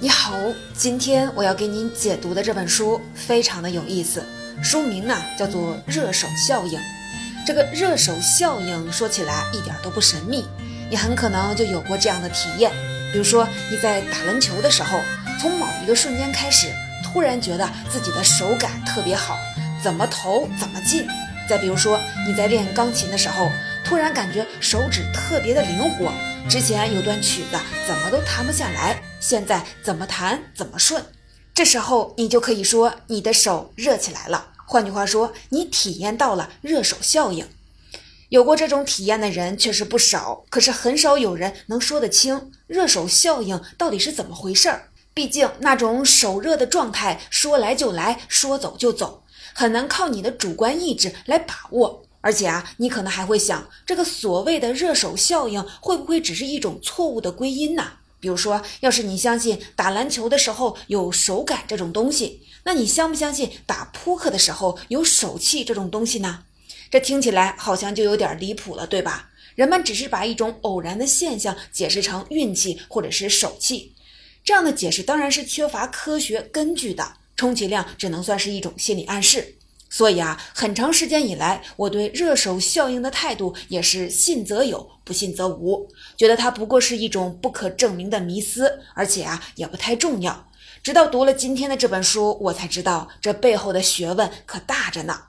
你好，今天我要给您解读的这本书非常的有意思，书名呢叫做《热手效应》。这个热手效应说起来一点都不神秘，你很可能就有过这样的体验，比如说你在打篮球的时候，从某一个瞬间开始，突然觉得自己的手感特别好，怎么投怎么进；再比如说你在练钢琴的时候，突然感觉手指特别的灵活。之前有段曲子怎么都弹不下来，现在怎么弹怎么顺。这时候你就可以说你的手热起来了。换句话说，你体验到了热手效应。有过这种体验的人确实不少，可是很少有人能说得清热手效应到底是怎么回事儿。毕竟那种手热的状态说来就来，说走就走，很难靠你的主观意志来把握。而且啊，你可能还会想，这个所谓的热手效应会不会只是一种错误的归因呢？比如说，要是你相信打篮球的时候有手感这种东西，那你相不相信打扑克的时候有手气这种东西呢？这听起来好像就有点离谱了，对吧？人们只是把一种偶然的现象解释成运气或者是手气，这样的解释当然是缺乏科学根据的，充其量只能算是一种心理暗示。所以啊，很长时间以来，我对热手效应的态度也是信则有，不信则无，觉得它不过是一种不可证明的迷思，而且啊，也不太重要。直到读了今天的这本书，我才知道这背后的学问可大着呢。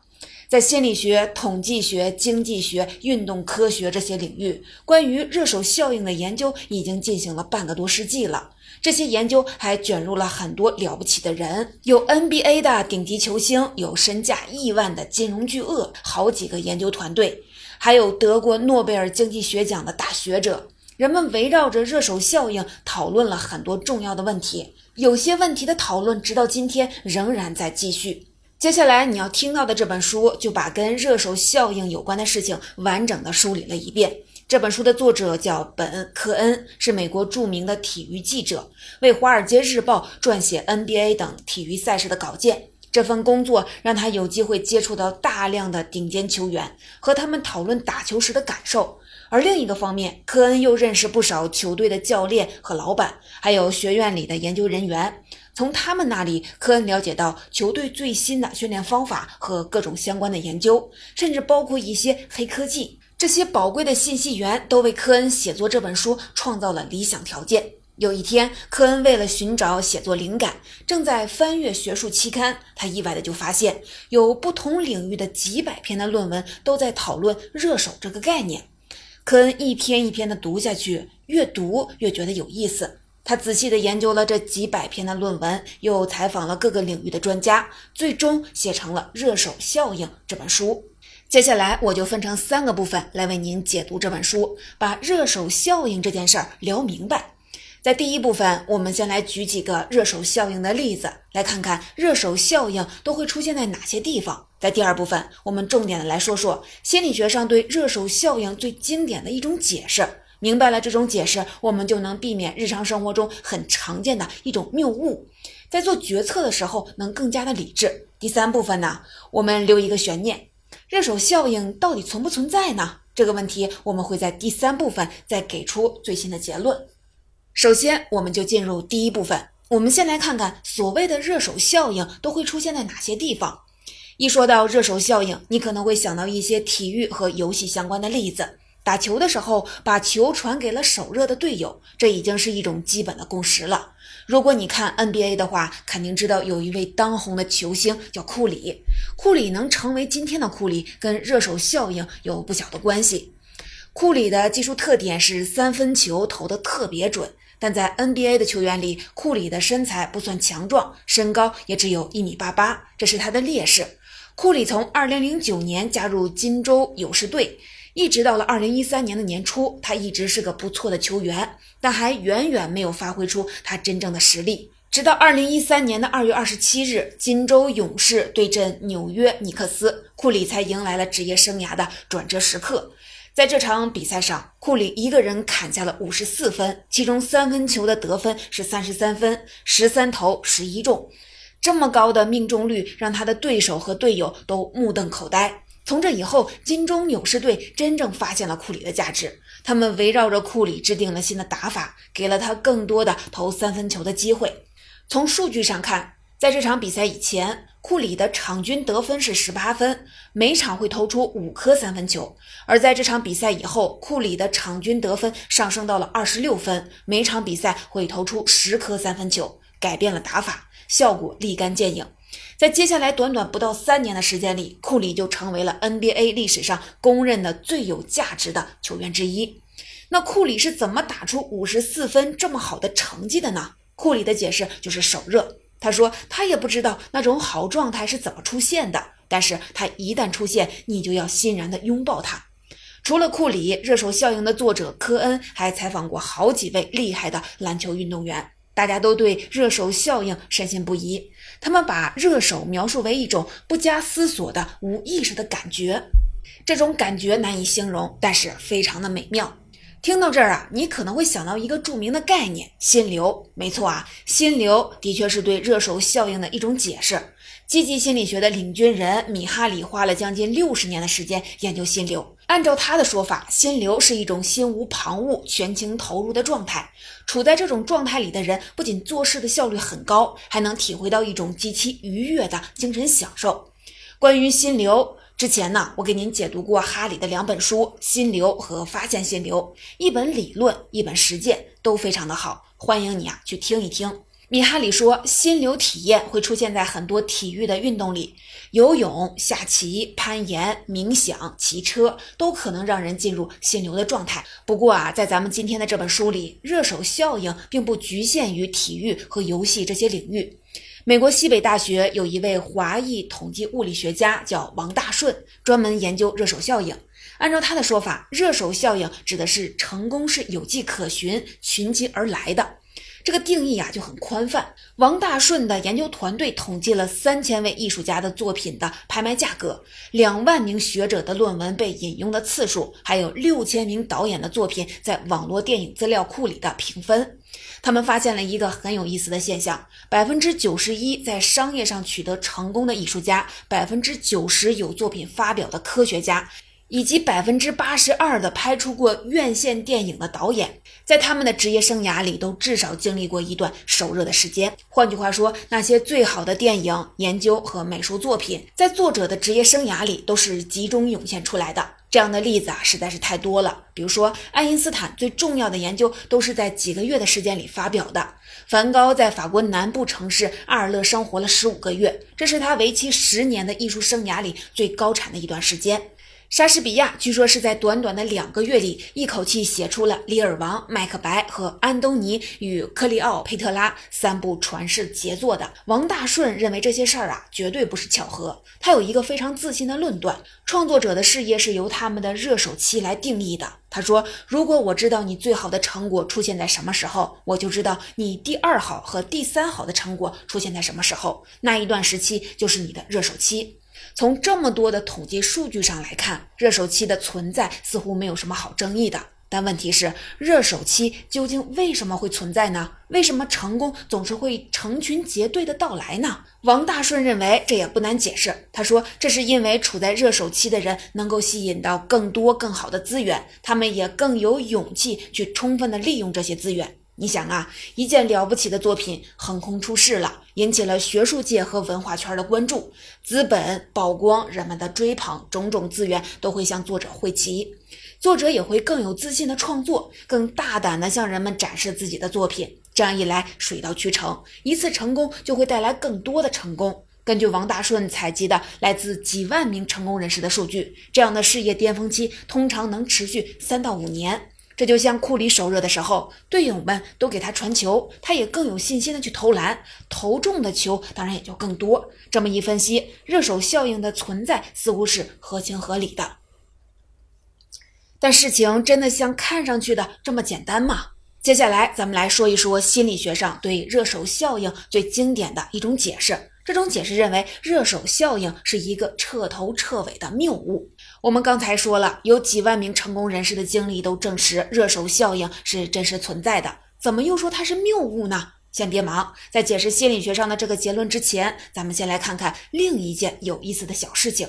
在心理学、统计学、经济学、运动科学这些领域，关于热手效应的研究已经进行了半个多世纪了。这些研究还卷入了很多了不起的人，有 NBA 的顶级球星，有身价亿万的金融巨鳄，好几个研究团队，还有得过诺贝尔经济学奖的大学者。人们围绕着热手效应讨论了很多重要的问题，有些问题的讨论直到今天仍然在继续。接下来你要听到的这本书，就把跟热手效应有关的事情完整的梳理了一遍。这本书的作者叫本·科恩，是美国著名的体育记者，为《华尔街日报》撰写 NBA 等体育赛事的稿件。这份工作让他有机会接触到大量的顶尖球员，和他们讨论打球时的感受。而另一个方面，科恩又认识不少球队的教练和老板，还有学院里的研究人员。从他们那里，科恩了解到球队最新的训练方法和各种相关的研究，甚至包括一些黑科技。这些宝贵的信息源都为科恩写作这本书创造了理想条件。有一天，科恩为了寻找写作灵感，正在翻阅学术期刊，他意外的就发现，有不同领域的几百篇的论文都在讨论“热手”这个概念。科恩一篇一篇的读下去，越读越觉得有意思。他仔细地研究了这几百篇的论文，又采访了各个领域的专家，最终写成了《热手效应》这本书。接下来，我就分成三个部分来为您解读这本书，把热手效应这件事儿聊明白。在第一部分，我们先来举几个热手效应的例子，来看看热手效应都会出现在哪些地方。在第二部分，我们重点的来说说心理学上对热手效应最经典的一种解释。明白了这种解释，我们就能避免日常生活中很常见的一种谬误，在做决策的时候能更加的理智。第三部分呢，我们留一个悬念：热手效应到底存不存在呢？这个问题我们会在第三部分再给出最新的结论。首先，我们就进入第一部分，我们先来看看所谓的热手效应都会出现在哪些地方。一说到热手效应，你可能会想到一些体育和游戏相关的例子。打球的时候，把球传给了手热的队友，这已经是一种基本的共识了。如果你看 NBA 的话，肯定知道有一位当红的球星叫库里。库里能成为今天的库里，跟热手效应有不小的关系。库里的技术特点是三分球投得特别准，但在 NBA 的球员里，库里的身材不算强壮，身高也只有一米八八，这是他的劣势。库里从2009年加入金州勇士队。一直到了二零一三年的年初，他一直是个不错的球员，但还远远没有发挥出他真正的实力。直到二零一三年的二月二十七日，金州勇士对阵纽约尼克斯，库里才迎来了职业生涯的转折时刻。在这场比赛上，库里一个人砍下了五十四分，其中三分球的得分是三十三分，十三投十一中，这么高的命中率让他的对手和队友都目瞪口呆。从这以后，金州勇士队真正发现了库里的价值。他们围绕着库里制定了新的打法，给了他更多的投三分球的机会。从数据上看，在这场比赛以前，库里的场均得分是十八分，每场会投出五颗三分球；而在这场比赛以后，库里的场均得分上升到了二十六分，每场比赛会投出十颗三分球，改变了打法，效果立竿见影。在接下来短短不到三年的时间里，库里就成为了 NBA 历史上公认的最有价值的球员之一。那库里是怎么打出五十四分这么好的成绩的呢？库里的解释就是手热。他说他也不知道那种好状态是怎么出现的，但是他一旦出现，你就要欣然的拥抱他。除了库里，热手效应的作者科恩还采访过好几位厉害的篮球运动员，大家都对热手效应深信不疑。他们把热手描述为一种不加思索的无意识的感觉，这种感觉难以形容，但是非常的美妙。听到这儿啊，你可能会想到一个著名的概念——心流。没错啊，心流的确是对热手效应的一种解释。积极心理学的领军人米哈里花了将近六十年的时间研究心流。按照他的说法，心流是一种心无旁骛、全情投入的状态。处在这种状态里的人，不仅做事的效率很高，还能体会到一种极其愉悦的精神享受。关于心流。之前呢，我给您解读过哈里的两本书《心流》和《发现心流》，一本理论，一本实践，都非常的好，欢迎你啊去听一听。米哈里说，心流体验会出现在很多体育的运动里，游泳、下棋、攀岩、冥想、骑车都可能让人进入心流的状态。不过啊，在咱们今天的这本书里，热手效应并不局限于体育和游戏这些领域。美国西北大学有一位华裔统计物理学家叫王大顺，专门研究热手效应。按照他的说法，热手效应指的是成功是有迹可循、群集而来的。这个定义啊就很宽泛。王大顺的研究团队统计了三千位艺术家的作品的拍卖价格，两万名学者的论文被引用的次数，还有六千名导演的作品在网络电影资料库里的评分。他们发现了一个很有意思的现象：百分之九十一在商业上取得成功的艺术家，百分之九十有作品发表的科学家，以及百分之八十二的拍出过院线电影的导演，在他们的职业生涯里都至少经历过一段手热的时间。换句话说，那些最好的电影研究和美术作品，在作者的职业生涯里都是集中涌现出来的。这样的例子啊，实在是太多了。比如说，爱因斯坦最重要的研究都是在几个月的时间里发表的。梵高在法国南部城市阿尔勒生活了十五个月，这是他为期十年的艺术生涯里最高产的一段时间。莎士比亚据说是在短短的两个月里，一口气写出了《李尔王》《麦克白》和《安东尼与克利奥佩特拉》三部传世杰作的。王大顺认为这些事儿啊，绝对不是巧合。他有一个非常自信的论断：创作者的事业是由他们的热手期来定义的。他说：“如果我知道你最好的成果出现在什么时候，我就知道你第二好和第三好的成果出现在什么时候。那一段时期就是你的热手期。”从这么多的统计数据上来看，热手期的存在似乎没有什么好争议的。但问题是，热手期究竟为什么会存在呢？为什么成功总是会成群结队的到来呢？王大顺认为这也不难解释。他说，这是因为处在热手期的人能够吸引到更多更好的资源，他们也更有勇气去充分的利用这些资源。你想啊，一件了不起的作品横空出世了，引起了学术界和文化圈的关注，资本曝光，人们的追捧，种种资源都会向作者汇集，作者也会更有自信的创作，更大胆的向人们展示自己的作品。这样一来，水到渠成，一次成功就会带来更多的成功。根据王大顺采集的来自几万名成功人士的数据，这样的事业巅峰期通常能持续三到五年。这就像库里手热的时候，队友们都给他传球，他也更有信心的去投篮，投中的球当然也就更多。这么一分析，热手效应的存在似乎是合情合理的。但事情真的像看上去的这么简单吗？接下来咱们来说一说心理学上对热手效应最经典的一种解释。这种解释认为，热手效应是一个彻头彻尾的谬误。我们刚才说了，有几万名成功人士的经历都证实热手效应是真实存在的，怎么又说它是谬误呢？先别忙，在解释心理学上的这个结论之前，咱们先来看看另一件有意思的小事情。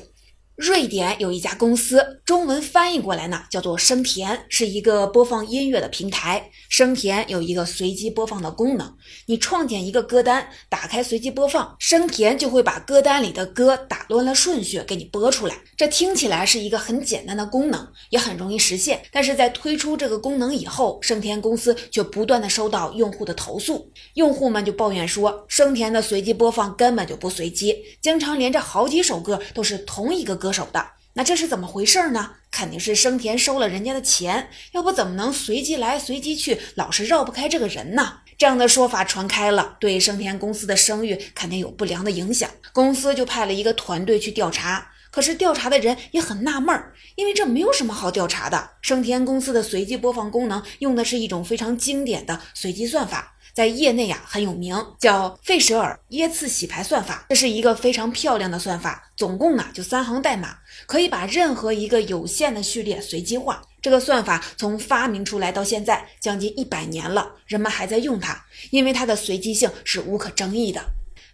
瑞典有一家公司，中文翻译过来呢叫做生田，是一个播放音乐的平台。生田有一个随机播放的功能，你创建一个歌单，打开随机播放，生田就会把歌单里的歌打乱了顺序给你播出来。这听起来是一个很简单的功能，也很容易实现。但是在推出这个功能以后，生田公司却不断的收到用户的投诉，用户们就抱怨说，生田的随机播放根本就不随机，经常连着好几首歌都是同一个歌。手的那这是怎么回事呢？肯定是生田收了人家的钱，要不怎么能随机来随机去，老是绕不开这个人呢？这样的说法传开了，对生田公司的声誉肯定有不良的影响。公司就派了一个团队去调查，可是调查的人也很纳闷儿，因为这没有什么好调查的。生田公司的随机播放功能用的是一种非常经典的随机算法。在业内呀很有名，叫费舍尔耶茨洗牌算法。这是一个非常漂亮的算法，总共啊就三行代码，可以把任何一个有限的序列随机化。这个算法从发明出来到现在将近一百年了，人们还在用它，因为它的随机性是无可争议的。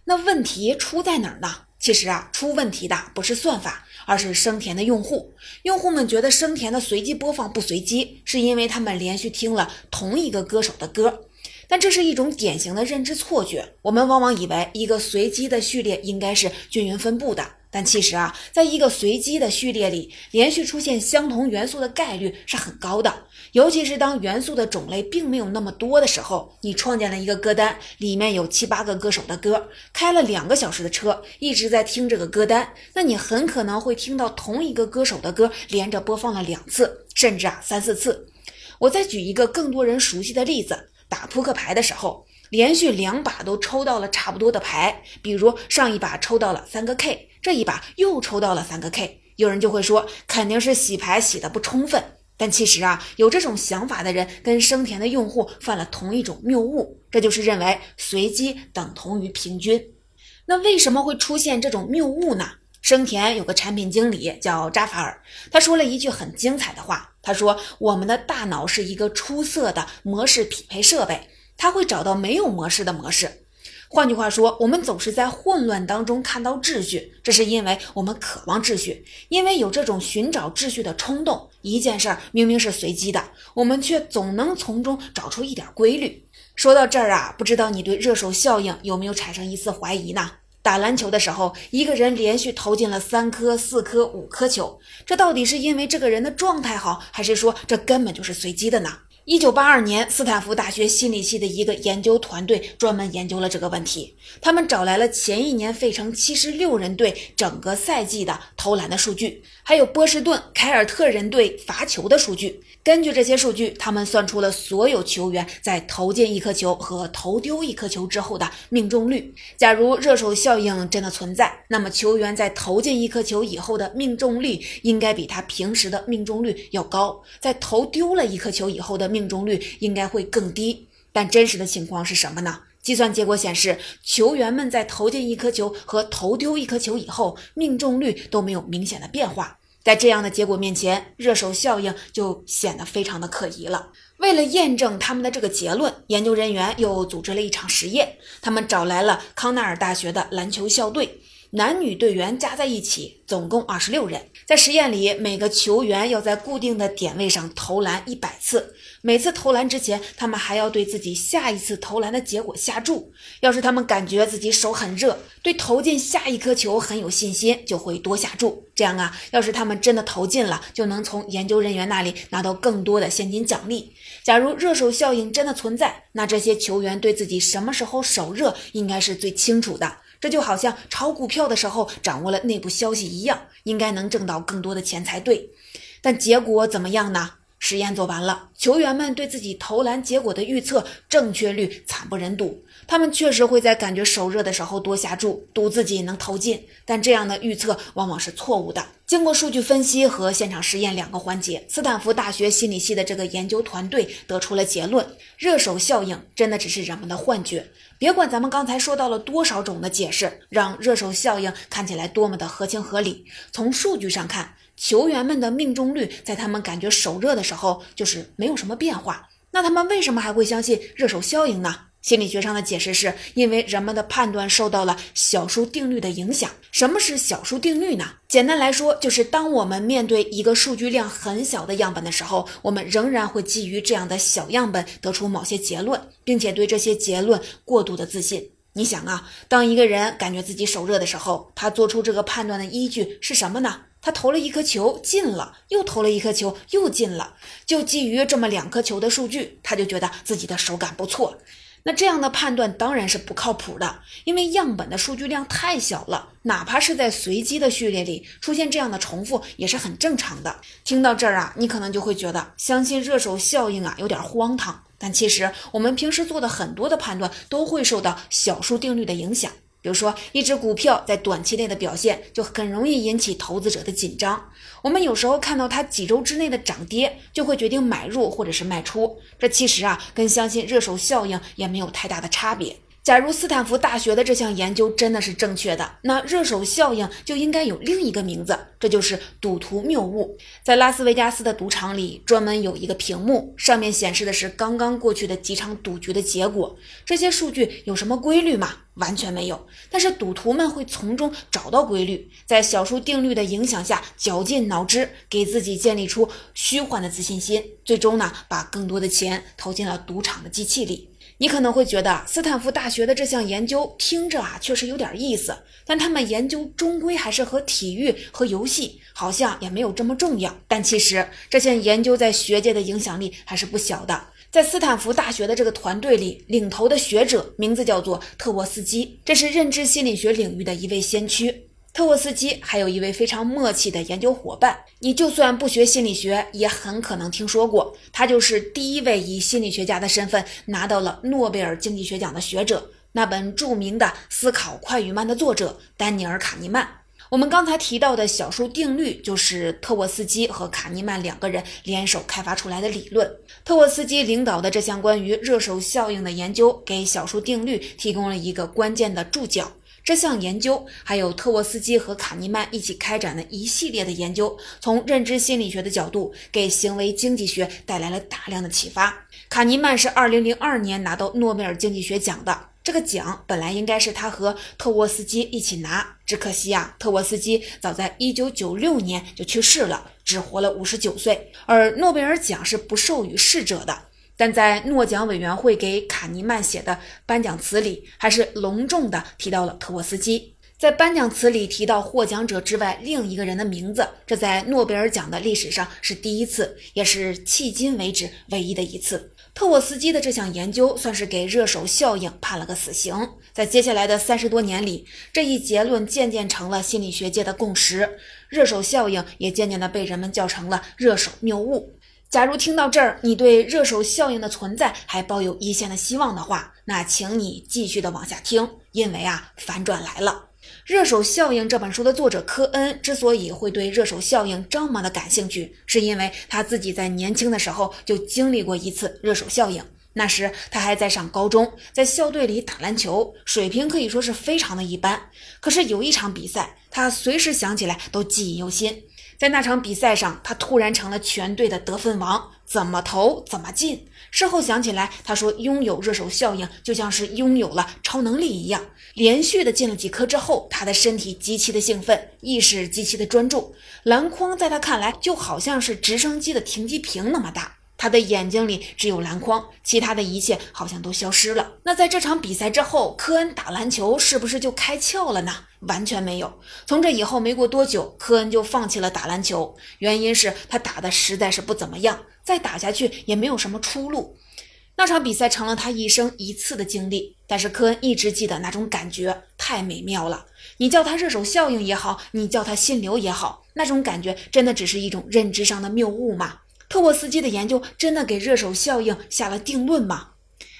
那问题出在哪儿呢？其实啊，出问题的不是算法，而是生田的用户。用户们觉得生田的随机播放不随机，是因为他们连续听了同一个歌手的歌。但这是一种典型的认知错觉。我们往往以为一个随机的序列应该是均匀分布的，但其实啊，在一个随机的序列里，连续出现相同元素的概率是很高的。尤其是当元素的种类并没有那么多的时候，你创建了一个歌单，里面有七八个歌手的歌，开了两个小时的车，一直在听这个歌单，那你很可能会听到同一个歌手的歌连着播放了两次，甚至啊三四次。我再举一个更多人熟悉的例子。打扑克牌的时候，连续两把都抽到了差不多的牌，比如上一把抽到了三个 K，这一把又抽到了三个 K，有人就会说肯定是洗牌洗的不充分。但其实啊，有这种想法的人跟生田的用户犯了同一种谬误，这就是认为随机等同于平均。那为什么会出现这种谬误呢？生田有个产品经理叫扎法尔，他说了一句很精彩的话。他说：“我们的大脑是一个出色的模式匹配设备，它会找到没有模式的模式。换句话说，我们总是在混乱当中看到秩序，这是因为我们渴望秩序，因为有这种寻找秩序的冲动。一件事儿明明是随机的，我们却总能从中找出一点规律。”说到这儿啊，不知道你对热手效应有没有产生一丝怀疑呢？打篮球的时候，一个人连续投进了三颗、四颗、五颗球，这到底是因为这个人的状态好，还是说这根本就是随机的呢？一九八二年，斯坦福大学心理系的一个研究团队专门研究了这个问题。他们找来了前一年费城七十六人队整个赛季的投篮的数据，还有波士顿凯尔特人队罚球的数据。根据这些数据，他们算出了所有球员在投进一颗球和投丢一颗球之后的命中率。假如热手效应真的存在，那么球员在投进一颗球以后的命中率应该比他平时的命中率要高；在投丢了一颗球以后的命中率应该会更低。但真实的情况是什么呢？计算结果显示，球员们在投进一颗球和投丢一颗球以后，命中率都没有明显的变化。在这样的结果面前，热手效应就显得非常的可疑了。为了验证他们的这个结论，研究人员又组织了一场实验。他们找来了康奈尔大学的篮球校队，男女队员加在一起总共二十六人。在实验里，每个球员要在固定的点位上投篮一百次。每次投篮之前，他们还要对自己下一次投篮的结果下注。要是他们感觉自己手很热，对投进下一颗球很有信心，就会多下注。这样啊，要是他们真的投进了，就能从研究人员那里拿到更多的现金奖励。假如热手效应真的存在，那这些球员对自己什么时候手热应该是最清楚的。这就好像炒股票的时候掌握了内部消息一样，应该能挣到更多的钱才对。但结果怎么样呢？实验做完了，球员们对自己投篮结果的预测正确率惨不忍睹。他们确实会在感觉手热的时候多下注，赌自己能投进，但这样的预测往往是错误的。经过数据分析和现场实验两个环节，斯坦福大学心理系的这个研究团队得出了结论：热手效应真的只是人们的幻觉。别管咱们刚才说到了多少种的解释，让热手效应看起来多么的合情合理，从数据上看。球员们的命中率在他们感觉手热的时候就是没有什么变化，那他们为什么还会相信热手效应呢？心理学上的解释是因为人们的判断受到了小数定律的影响。什么是小数定律呢？简单来说，就是当我们面对一个数据量很小的样本的时候，我们仍然会基于这样的小样本得出某些结论，并且对这些结论过度的自信。你想啊，当一个人感觉自己手热的时候，他做出这个判断的依据是什么呢？他投了一颗球进了，又投了一颗球又进了，就基于这么两颗球的数据，他就觉得自己的手感不错。那这样的判断当然是不靠谱的，因为样本的数据量太小了，哪怕是在随机的序列里出现这样的重复也是很正常的。听到这儿啊，你可能就会觉得相信热手效应啊有点荒唐，但其实我们平时做的很多的判断都会受到小数定律的影响。比如说，一只股票在短期内的表现就很容易引起投资者的紧张。我们有时候看到它几周之内的涨跌，就会决定买入或者是卖出。这其实啊，跟相信热手效应也没有太大的差别。假如斯坦福大学的这项研究真的是正确的，那热手效应就应该有另一个名字，这就是赌徒谬误。在拉斯维加斯的赌场里，专门有一个屏幕，上面显示的是刚刚过去的几场赌局的结果。这些数据有什么规律吗？完全没有。但是赌徒们会从中找到规律，在小数定律的影响下，绞尽脑汁给自己建立出虚幻的自信心，最终呢，把更多的钱投进了赌场的机器里。你可能会觉得斯坦福大学的这项研究听着啊确实有点意思，但他们研究终归还是和体育和游戏好像也没有这么重要。但其实这项研究在学界的影响力还是不小的。在斯坦福大学的这个团队里，领头的学者名字叫做特沃斯基，这是认知心理学领域的一位先驱。特沃斯基还有一位非常默契的研究伙伴，你就算不学心理学，也很可能听说过。他就是第一位以心理学家的身份拿到了诺贝尔经济学奖的学者，那本著名的《思考快与慢》的作者丹尼尔·卡尼曼。我们刚才提到的小数定律，就是特沃斯基和卡尼曼两个人联手开发出来的理论。特沃斯基领导的这项关于热手效应的研究，给小数定律提供了一个关键的注脚。这项研究还有特沃斯基和卡尼曼一起开展的一系列的研究，从认知心理学的角度给行为经济学带来了大量的启发。卡尼曼是2002年拿到诺贝尔经济学奖的，这个奖本来应该是他和特沃斯基一起拿，只可惜啊，特沃斯基早在1996年就去世了，只活了59岁，而诺贝尔奖是不授予逝者的。但在诺奖委员会给卡尼曼写的颁奖词里，还是隆重地提到了特沃斯基。在颁奖词里提到获奖者之外另一个人的名字，这在诺贝尔奖的历史上是第一次，也是迄今为止唯一的一次。特沃斯基的这项研究算是给热手效应判了个死刑。在接下来的三十多年里，这一结论渐渐成了心理学界的共识，热手效应也渐渐地被人们叫成了热手谬误。假如听到这儿，你对热手效应的存在还抱有一线的希望的话，那请你继续的往下听，因为啊，反转来了。《热手效应》这本书的作者科恩之所以会对热手效应这么的感兴趣，是因为他自己在年轻的时候就经历过一次热手效应。那时他还在上高中，在校队里打篮球，水平可以说是非常的一般。可是有一场比赛，他随时想起来都记忆犹新。在那场比赛上，他突然成了全队的得分王，怎么投怎么进。事后想起来，他说拥有热手效应就像是拥有了超能力一样。连续的进了几颗之后，他的身体极其的兴奋，意识极其的专注。篮筐在他看来就好像是直升机的停机坪那么大。他的眼睛里只有篮筐，其他的一切好像都消失了。那在这场比赛之后，科恩打篮球是不是就开窍了呢？完全没有。从这以后没过多久，科恩就放弃了打篮球，原因是他打的实在是不怎么样，再打下去也没有什么出路。那场比赛成了他一生一次的经历，但是科恩一直记得那种感觉太美妙了。你叫他热手效应也好，你叫他心流也好，那种感觉真的只是一种认知上的谬误吗？特沃斯基的研究真的给热手效应下了定论吗？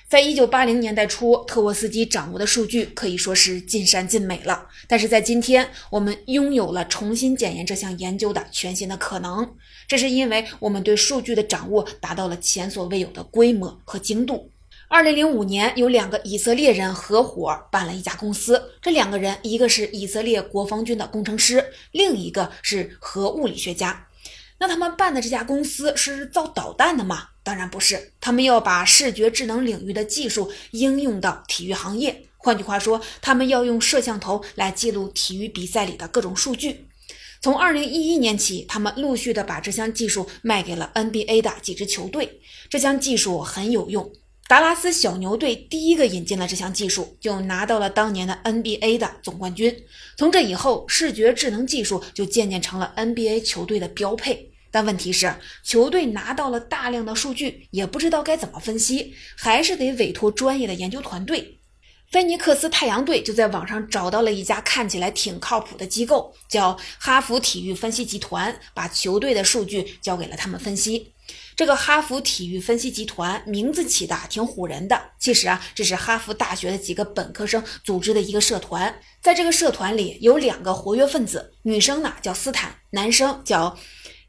在一九八零年代初，特沃斯基掌握的数据可以说是尽善尽美了。但是在今天，我们拥有了重新检验这项研究的全新的可能。这是因为我们对数据的掌握达到了前所未有的规模和精度。二零零五年，有两个以色列人合伙办了一家公司。这两个人，一个是以色列国防军的工程师，另一个是核物理学家。那他们办的这家公司是造导弹的吗？当然不是，他们要把视觉智能领域的技术应用到体育行业。换句话说，他们要用摄像头来记录体育比赛里的各种数据。从二零一一年起，他们陆续的把这项技术卖给了 NBA 的几支球队。这项技术很有用。达拉斯小牛队第一个引进了这项技术，就拿到了当年的 NBA 的总冠军。从这以后，视觉智能技术就渐渐成了 NBA 球队的标配。但问题是，球队拿到了大量的数据，也不知道该怎么分析，还是得委托专业的研究团队。菲尼克斯太阳队就在网上找到了一家看起来挺靠谱的机构，叫哈佛体育分析集团，把球队的数据交给了他们分析。这个哈佛体育分析集团名字起的挺唬人的，其实啊，这是哈佛大学的几个本科生组织的一个社团。在这个社团里有两个活跃分子，女生呢叫斯坦，男生叫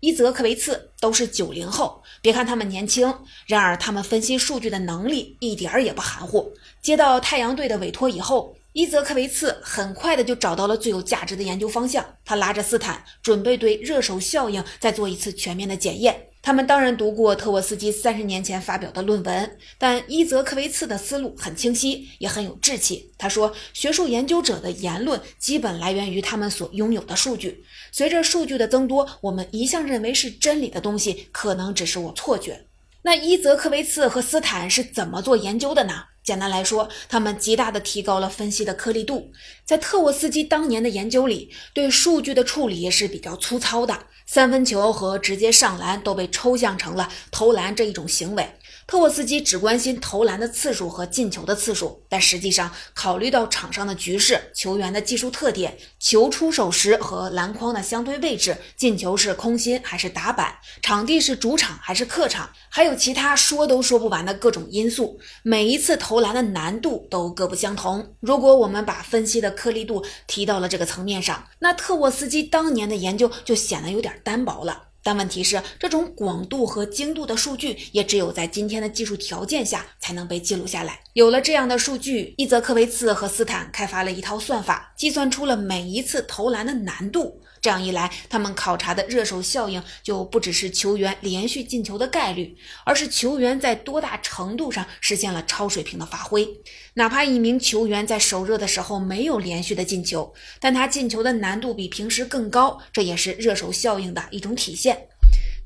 伊泽克维茨，都是九零后。别看他们年轻，然而他们分析数据的能力一点儿也不含糊。接到太阳队的委托以后，伊泽克维茨很快的就找到了最有价值的研究方向。他拉着斯坦，准备对热手效应再做一次全面的检验。他们当然读过特沃斯基三十年前发表的论文，但伊泽克维茨的思路很清晰，也很有志气。他说，学术研究者的言论基本来源于他们所拥有的数据。随着数据的增多，我们一向认为是真理的东西，可能只是我错觉。那伊泽克维茨和斯坦是怎么做研究的呢？简单来说，他们极大的提高了分析的颗粒度。在特沃斯基当年的研究里，对数据的处理也是比较粗糙的，三分球和直接上篮都被抽象成了投篮这一种行为。特沃斯基只关心投篮的次数和进球的次数，但实际上，考虑到场上的局势、球员的技术特点、球出手时和篮筐的相对位置、进球是空心还是打板、场地是主场还是客场，还有其他说都说不完的各种因素，每一次投篮的难度都各不相同。如果我们把分析的颗粒度提到了这个层面上，那特沃斯基当年的研究就显得有点单薄了。但问题是，这种广度和精度的数据也只有在今天的技术条件下才能被记录下来。有了这样的数据，伊泽科维茨和斯坦开发了一套算法，计算出了每一次投篮的难度。这样一来，他们考察的热手效应就不只是球员连续进球的概率，而是球员在多大程度上实现了超水平的发挥。哪怕一名球员在手热的时候没有连续的进球，但他进球的难度比平时更高，这也是热手效应的一种体现。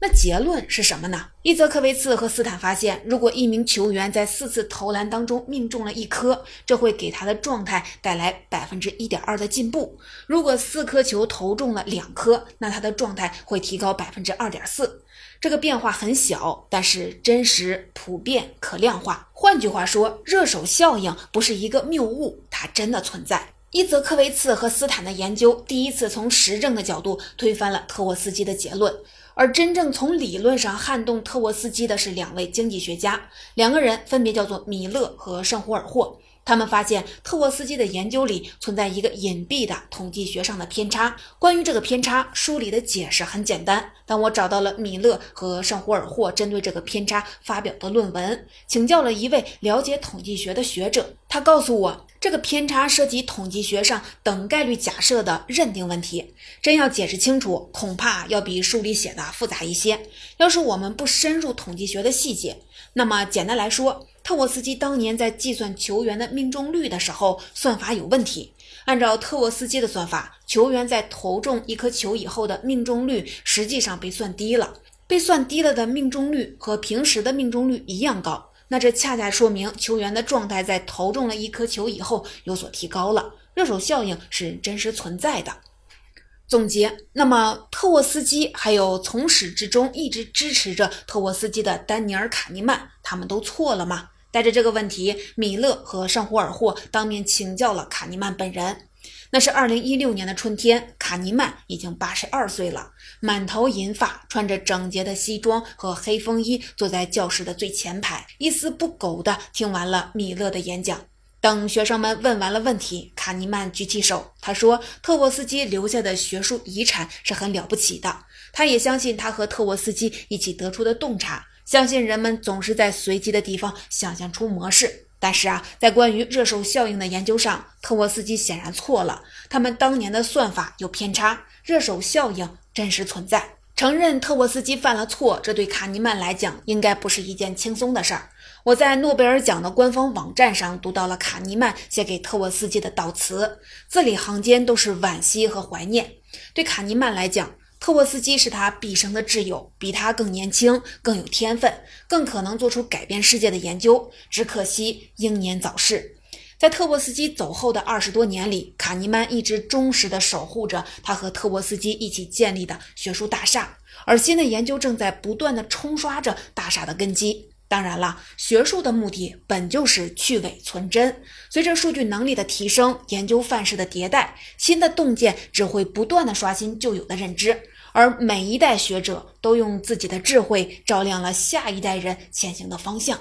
那结论是什么呢？伊泽克维茨和斯坦发现，如果一名球员在四次投篮当中命中了一颗，这会给他的状态带来百分之一点二的进步；如果四颗球投中了两颗，那他的状态会提高百分之二点四。这个变化很小，但是真实、普遍、可量化。换句话说，热手效应不是一个谬误，它真的存在。伊泽克维茨和斯坦的研究第一次从实证的角度推翻了特沃斯基的结论。而真正从理论上撼动特沃斯基的是两位经济学家，两个人分别叫做米勒和圣胡尔霍。他们发现特沃斯基的研究里存在一个隐蔽的统计学上的偏差。关于这个偏差，书里的解释很简单。当我找到了米勒和圣胡尔霍针对这个偏差发表的论文，请教了一位了解统计学的学者，他告诉我。这个偏差涉及统计学上等概率假设的认定问题，真要解释清楚，恐怕要比书里写的复杂一些。要是我们不深入统计学的细节，那么简单来说，特沃斯基当年在计算球员的命中率的时候，算法有问题。按照特沃斯基的算法，球员在投中一颗球以后的命中率实际上被算低了，被算低了的命中率和平时的命中率一样高。那这恰恰说明球员的状态在投中了一颗球以后有所提高了，热手效应是真实存在的。总结，那么特沃斯基还有从始至终一直支持着特沃斯基的丹尼尔·卡尼曼，他们都错了吗？带着这个问题，米勒和尚胡尔霍当面请教了卡尼曼本人。那是二零一六年的春天，卡尼曼已经八十二岁了，满头银发，穿着整洁的西装和黑风衣，坐在教室的最前排，一丝不苟地听完了米勒的演讲。等学生们问完了问题，卡尼曼举起手，他说：“特沃斯基留下的学术遗产是很了不起的，他也相信他和特沃斯基一起得出的洞察，相信人们总是在随机的地方想象出模式。”但是啊，在关于热手效应的研究上，特沃斯基显然错了。他们当年的算法有偏差，热手效应真实存在。承认特沃斯基犯了错，这对卡尼曼来讲应该不是一件轻松的事儿。我在诺贝尔奖的官方网站上读到了卡尼曼写给特沃斯基的悼词，字里行间都是惋惜和怀念。对卡尼曼来讲，特沃斯基是他毕生的挚友，比他更年轻、更有天分、更可能做出改变世界的研究，只可惜英年早逝。在特沃斯基走后的二十多年里，卡尼曼一直忠实地守护着他和特沃斯基一起建立的学术大厦，而新的研究正在不断地冲刷着大厦的根基。当然了，学术的目的本就是去伪存真。随着数据能力的提升，研究范式的迭代，新的洞见只会不断地刷新旧有的认知，而每一代学者都用自己的智慧照亮了下一代人前行的方向。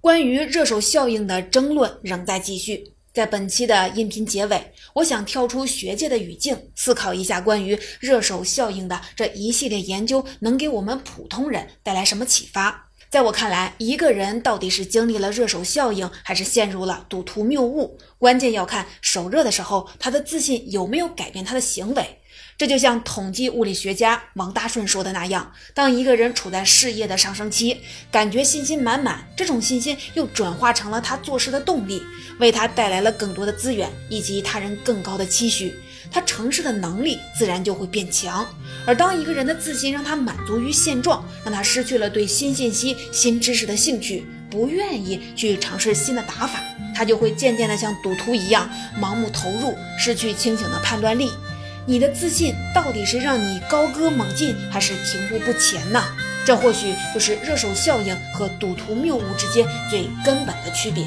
关于热手效应的争论仍在继续。在本期的音频结尾，我想跳出学界的语境，思考一下关于热手效应的这一系列研究能给我们普通人带来什么启发。在我看来，一个人到底是经历了热手效应，还是陷入了赌徒谬误，关键要看手热的时候，他的自信有没有改变他的行为。这就像统计物理学家王大顺说的那样，当一个人处在事业的上升期，感觉信心满满，这种信心又转化成了他做事的动力，为他带来了更多的资源以及他人更高的期许，他成事的能力自然就会变强。而当一个人的自信让他满足于现状，让他失去了对新信息、新知识的兴趣，不愿意去尝试新的打法，他就会渐渐的像赌徒一样盲目投入，失去清醒的判断力。你的自信到底是让你高歌猛进，还是停步不前呢？这或许就是热手效应和赌徒谬误之间最根本的区别。